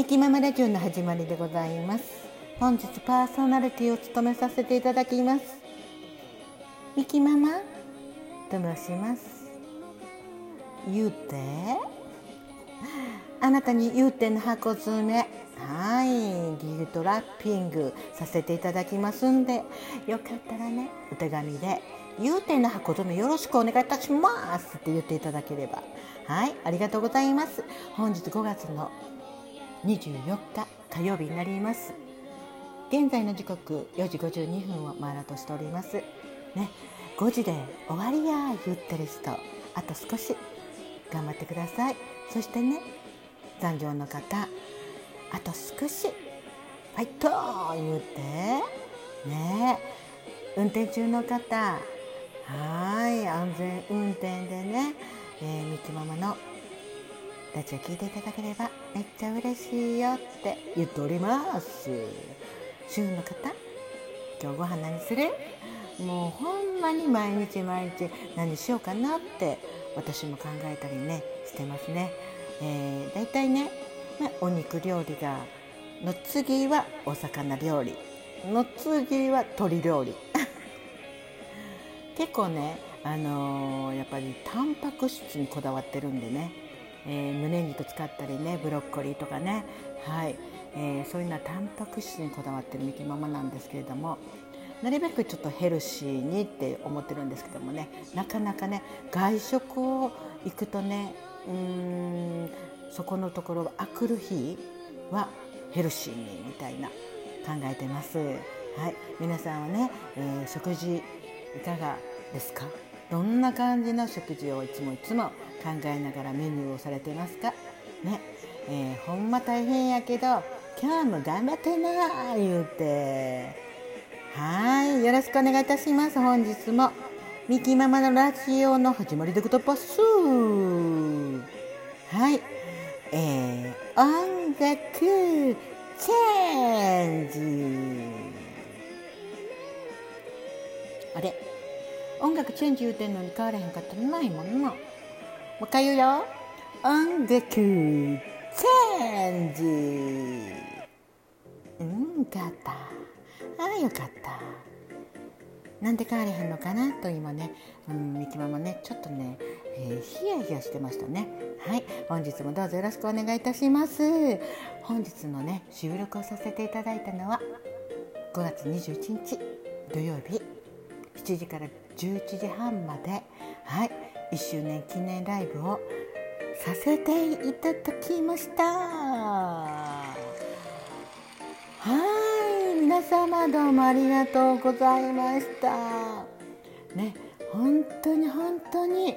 ミキママラジオの始まりでございます。本日パーソナリティを務めさせていただきます。ミキママと申します。言うて？あなたに言うての箱詰め。はい。ギルトラッピングさせていただきますんで。よかったらねお手紙で「言うての箱詰めよろしくお願いいたします」って言っていただければ。はい。ありがとうございます。本日5月の24日火曜日になります。現在の時刻4時52分を回ろうとしております。ね5時で終わりや言ってる人あと少し頑張ってください。そしてね残業の方あと少しファイト言うてね運転中の方はい安全運転でね、えー、みきママのラジオ聞いていただければめっちゃ嬉しいよって言っております。週の方今日ご飯何する？もうほんまに毎日毎日何しようかなって私も考えたりねしてますね、えー、だいたいねお肉料理がの次はお魚料理。の次は鶏料理。結構ねあのー、やっぱりタンパク質にこだわってるんでね、えー、胸肉使ったりねブロッコリーとかね。はい、えー、そういうのはタンパク質にこだわってるミキママなんですけれどもなるべくちょっとヘルシーにって思ってるんですけどもねなかなかね外食を行くとねうんそこのところはあくる日はヘルシーにみたいな考えてます。はい、皆さんはね、えー、食事いかがですか？どんな感じの食事をいつもいつも考えながらメニューをされてますか？ね、えー、ほんま大変やけど今日も頑張ってな言うて。はい。よろしくお願いいたします。本日も。ミキママのラジオの始まりでございます。はい。えー、音楽チェンジ。あれ？音楽チェンジ言うてんのに変われへんかったらないもんな。う一回言うよ音楽チェンジ。うんかった。ああよかった。なんで変われへんのかなと今ね、うん、みきままねちょっとね、えー、ヒヤヒヤしてましたね。はい本日もどうぞよろしくお願いいたします。本日のね収録をさせていただいたのは5月21日土曜日7時から11時半まで。はい。1周年記念ライブをさせていただきました。はい皆様どうもありがとうございました。ね本当に本当に、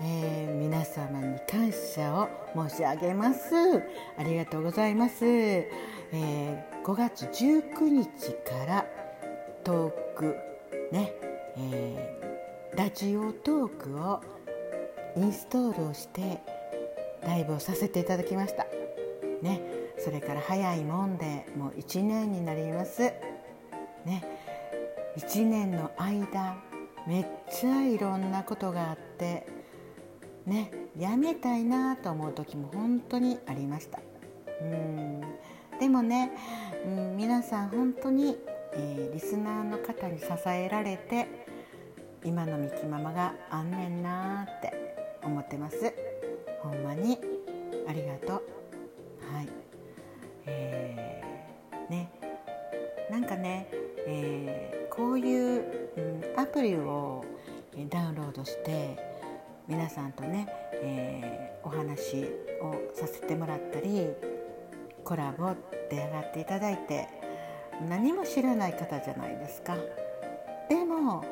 えー、皆様に感謝を申し上げます。ありがとうございます、えー、5月19日からトークね、えー、ラジオトークをインストールをしてライブをさせていただきました。ね。それから早いもんでもう1年になります。ね。1年の間めっちゃいろんなことがあってね。やめたいなと思う時も本当にありました。うん。でもね、うん、皆さん本当に、えー、リスナーの方に支えられて今のみきママがあんねんなって思ってます。ほんまに。ありがとう。はい。えー、ね。なんかね、えー、こういう、うん、アプリをダウンロードして皆さんとね、えー、お話をさせてもらったりコラボ出上がっていただいて何も知らない方じゃないですか。でも、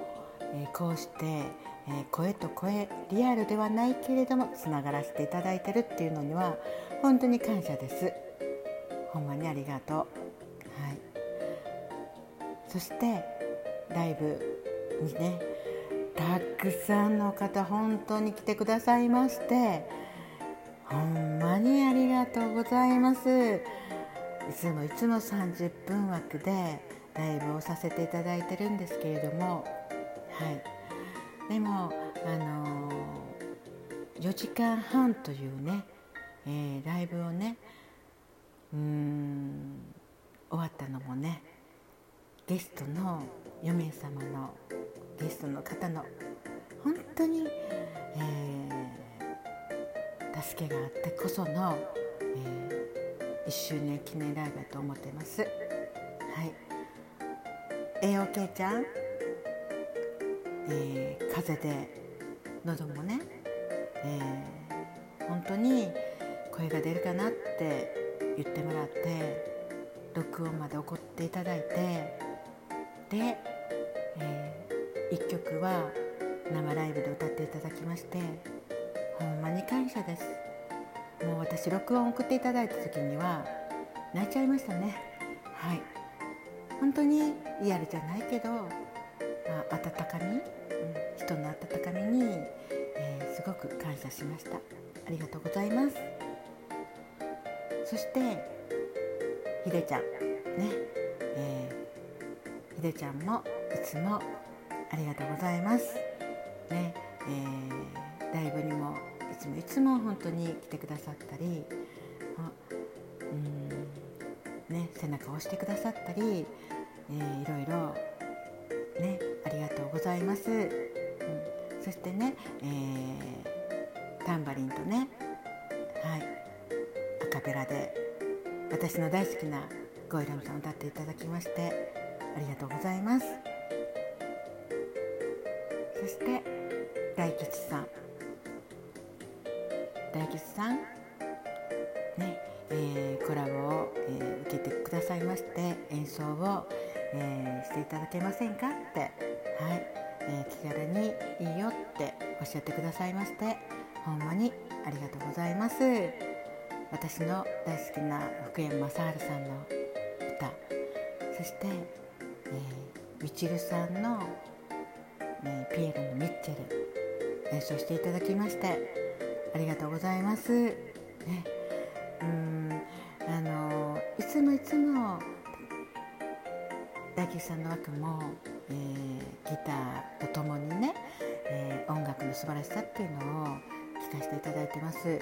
えー、こうしてえ声と声リアルではないけれどもつながらせていただいてるっていうのには本当に感謝です。ほんまにありがとう。はい。そしてライブにねたくさんの方本当に来てくださいましてほんまにありがとうございます。いつもいつも30分枠でライブをさせていただいてるんですけれどもはい。でも、あのー、4時間半というね、えー、ライブをねうん終わったのもねゲストの4名様のゲストの方の本当に、えー、助けがあってこその、えー、1周年記念ライブだと思ってます。はい AOK ちゃん、えー、風邪で喉もね、えー、本当に声が出るかなって言ってもらって録音まで送っていただいてで、えー、1曲は生ライブで歌っていただきましてほんまに感謝です。もう私録音送っていただいた時には泣いちゃいましたね。はい。本当にリアルじゃないけど、あ、温かみ、うん、人の温かみに、えー、すごく感謝しました。ありがとうございます。そしてひでちゃん。ね、えー、ひでちゃんもいつもありがとうございます。ね、えー、ライブにもいつもいつも本当に来てくださったりうん。ね。背中を押してくださったりえー、いろいろねありがとうございます、うん、そしてね、えー、タンバリンとねはいアカペラで私の大好きなゴイラムさんを歌っていただきましてありがとうございます。そして大吉さん。大吉さんねえー、コラボを、えー、受けてくださいまして演奏をえー、していただけませんか？って、はいえー、気軽にいいよっておっしゃってくださいましてほんまにありがとうございます私の大好きな福山雅治さんの歌そして、えー、みちるさんの、えー、ピエロのミッチェル演奏していただきましてありがとうございます。ね、うんあのいつもいつも大吉さんの枠も、えー、ギターとともにね、えー、音楽の素晴らしさっていうのを聞かせていただいてます。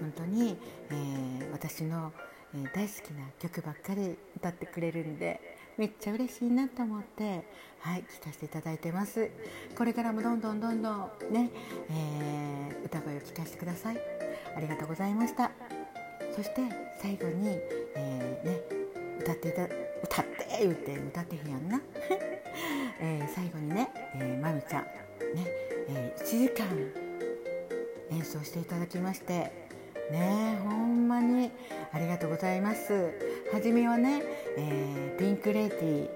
本当に、えー、私の、えー、大好きな曲ばっかり歌ってくれるんでめっちゃ嬉しいなと思ってはい聴かせていただいてます。これからもどんどんどんどんね、えー、歌声を聴かせてください。ありがとうございました。そして最後に、えー、ね歌ってた歌って言うて歌ってへんやんな、えー、最後にね、えー、まみちゃんね、えー、1時間演奏していただきましてねほんまにありがとうございます。初めはね、えー、ピンク・レイティ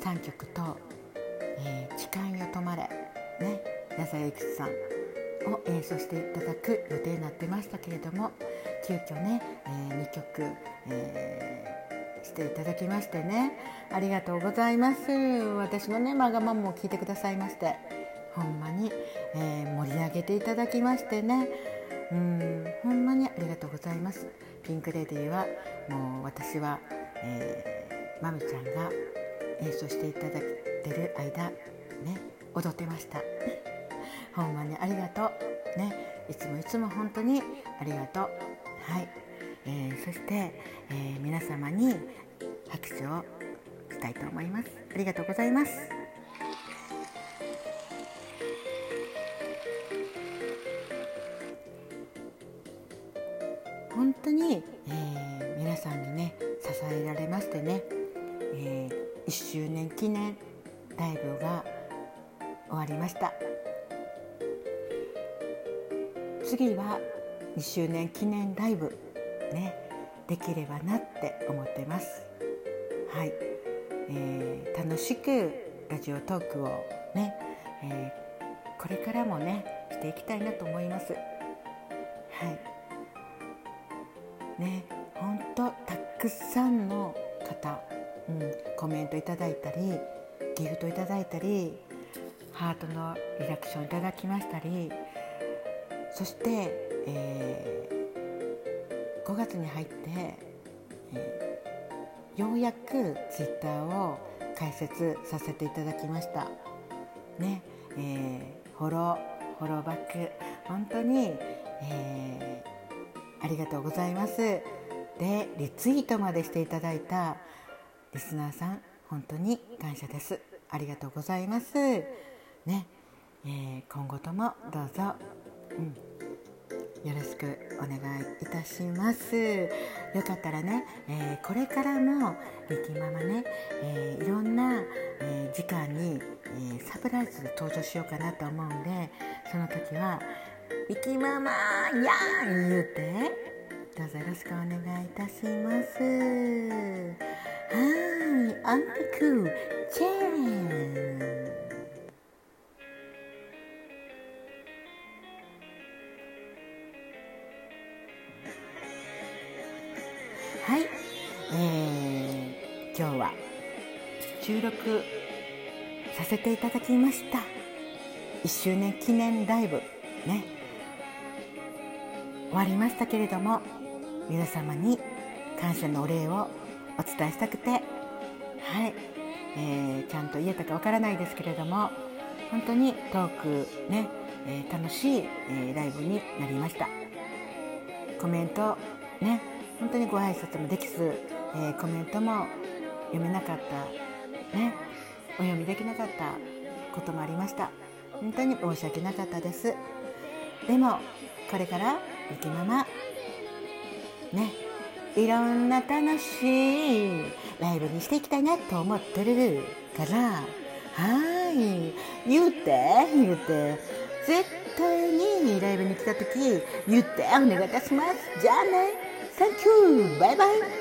3曲と「えー、時間よ止まれ」ね矢沢永吉さんを演奏していただく予定になってましたけれども急遽ね、えー、2曲、えーしていただきましてね。ありがとうございます。私のねまがまも聞いてくださいまして。ほんまに、えー、盛り上げていただきましてね。うんほんまにありがとうございます。ピンクレディーはもう私は、えー、まみちゃんが演奏していただいてる間ね踊ってました。ほんまにありがとう。ねいつもいつも本当にありがとう。はい。えー、そして、えー、皆様に拍手をしたいと思います。ありがとうございます。本当に、えー、皆さんにね支えられましてね、えー、1周年記念ライブが終わりました。次は2周年記念ライブねできればなって思ってます。はい、えー、楽しくラジオトークをね、えー、これからもねしていきたいなと思います。はい。ね本当たくさんの方、うん、コメントいただいたりギフトいただいたりハートのリアクションいただきましたりそして、えー5月に入って、えー、ようやくツイッターを開設させていただきました。ねえー、フォローフォローバック本当に、えー、ありがとうございます。でリツイートまでしていただいたリスナーさん本当に感謝です。ありがとうございます。ね、えー、今後ともどうぞ、うん、よろしくお願いいたしますよかったらね、えー、これからもリキママね、えー、いろんな、え時間に、えサプライズで登場しようかなと思うんでその時は「リキママやん!」言うてどうぞよろしくお願いいたしますはいアンティクチェーンはい、えー、今日は収録させていただきました。1周年記念ライブ。ね。終わりましたけれども皆様に感謝のお礼をお伝えしたくて。はい、えー、ちゃんと言えたかわからないですけれども本当にトークね、えー、楽しい、えー、ライブになりました。コメントね本当にご挨拶もできず、えコメントも読めなかったねお読みできなかったこともありました。本当に申し訳なかったです。でもこれからゆきままねいろんな楽しいライブにしていきたいなと思ってるからはい。言うて言うて。絶対にライブに来た時言ってお願いいたします。じゃあね。サンキューバイバイ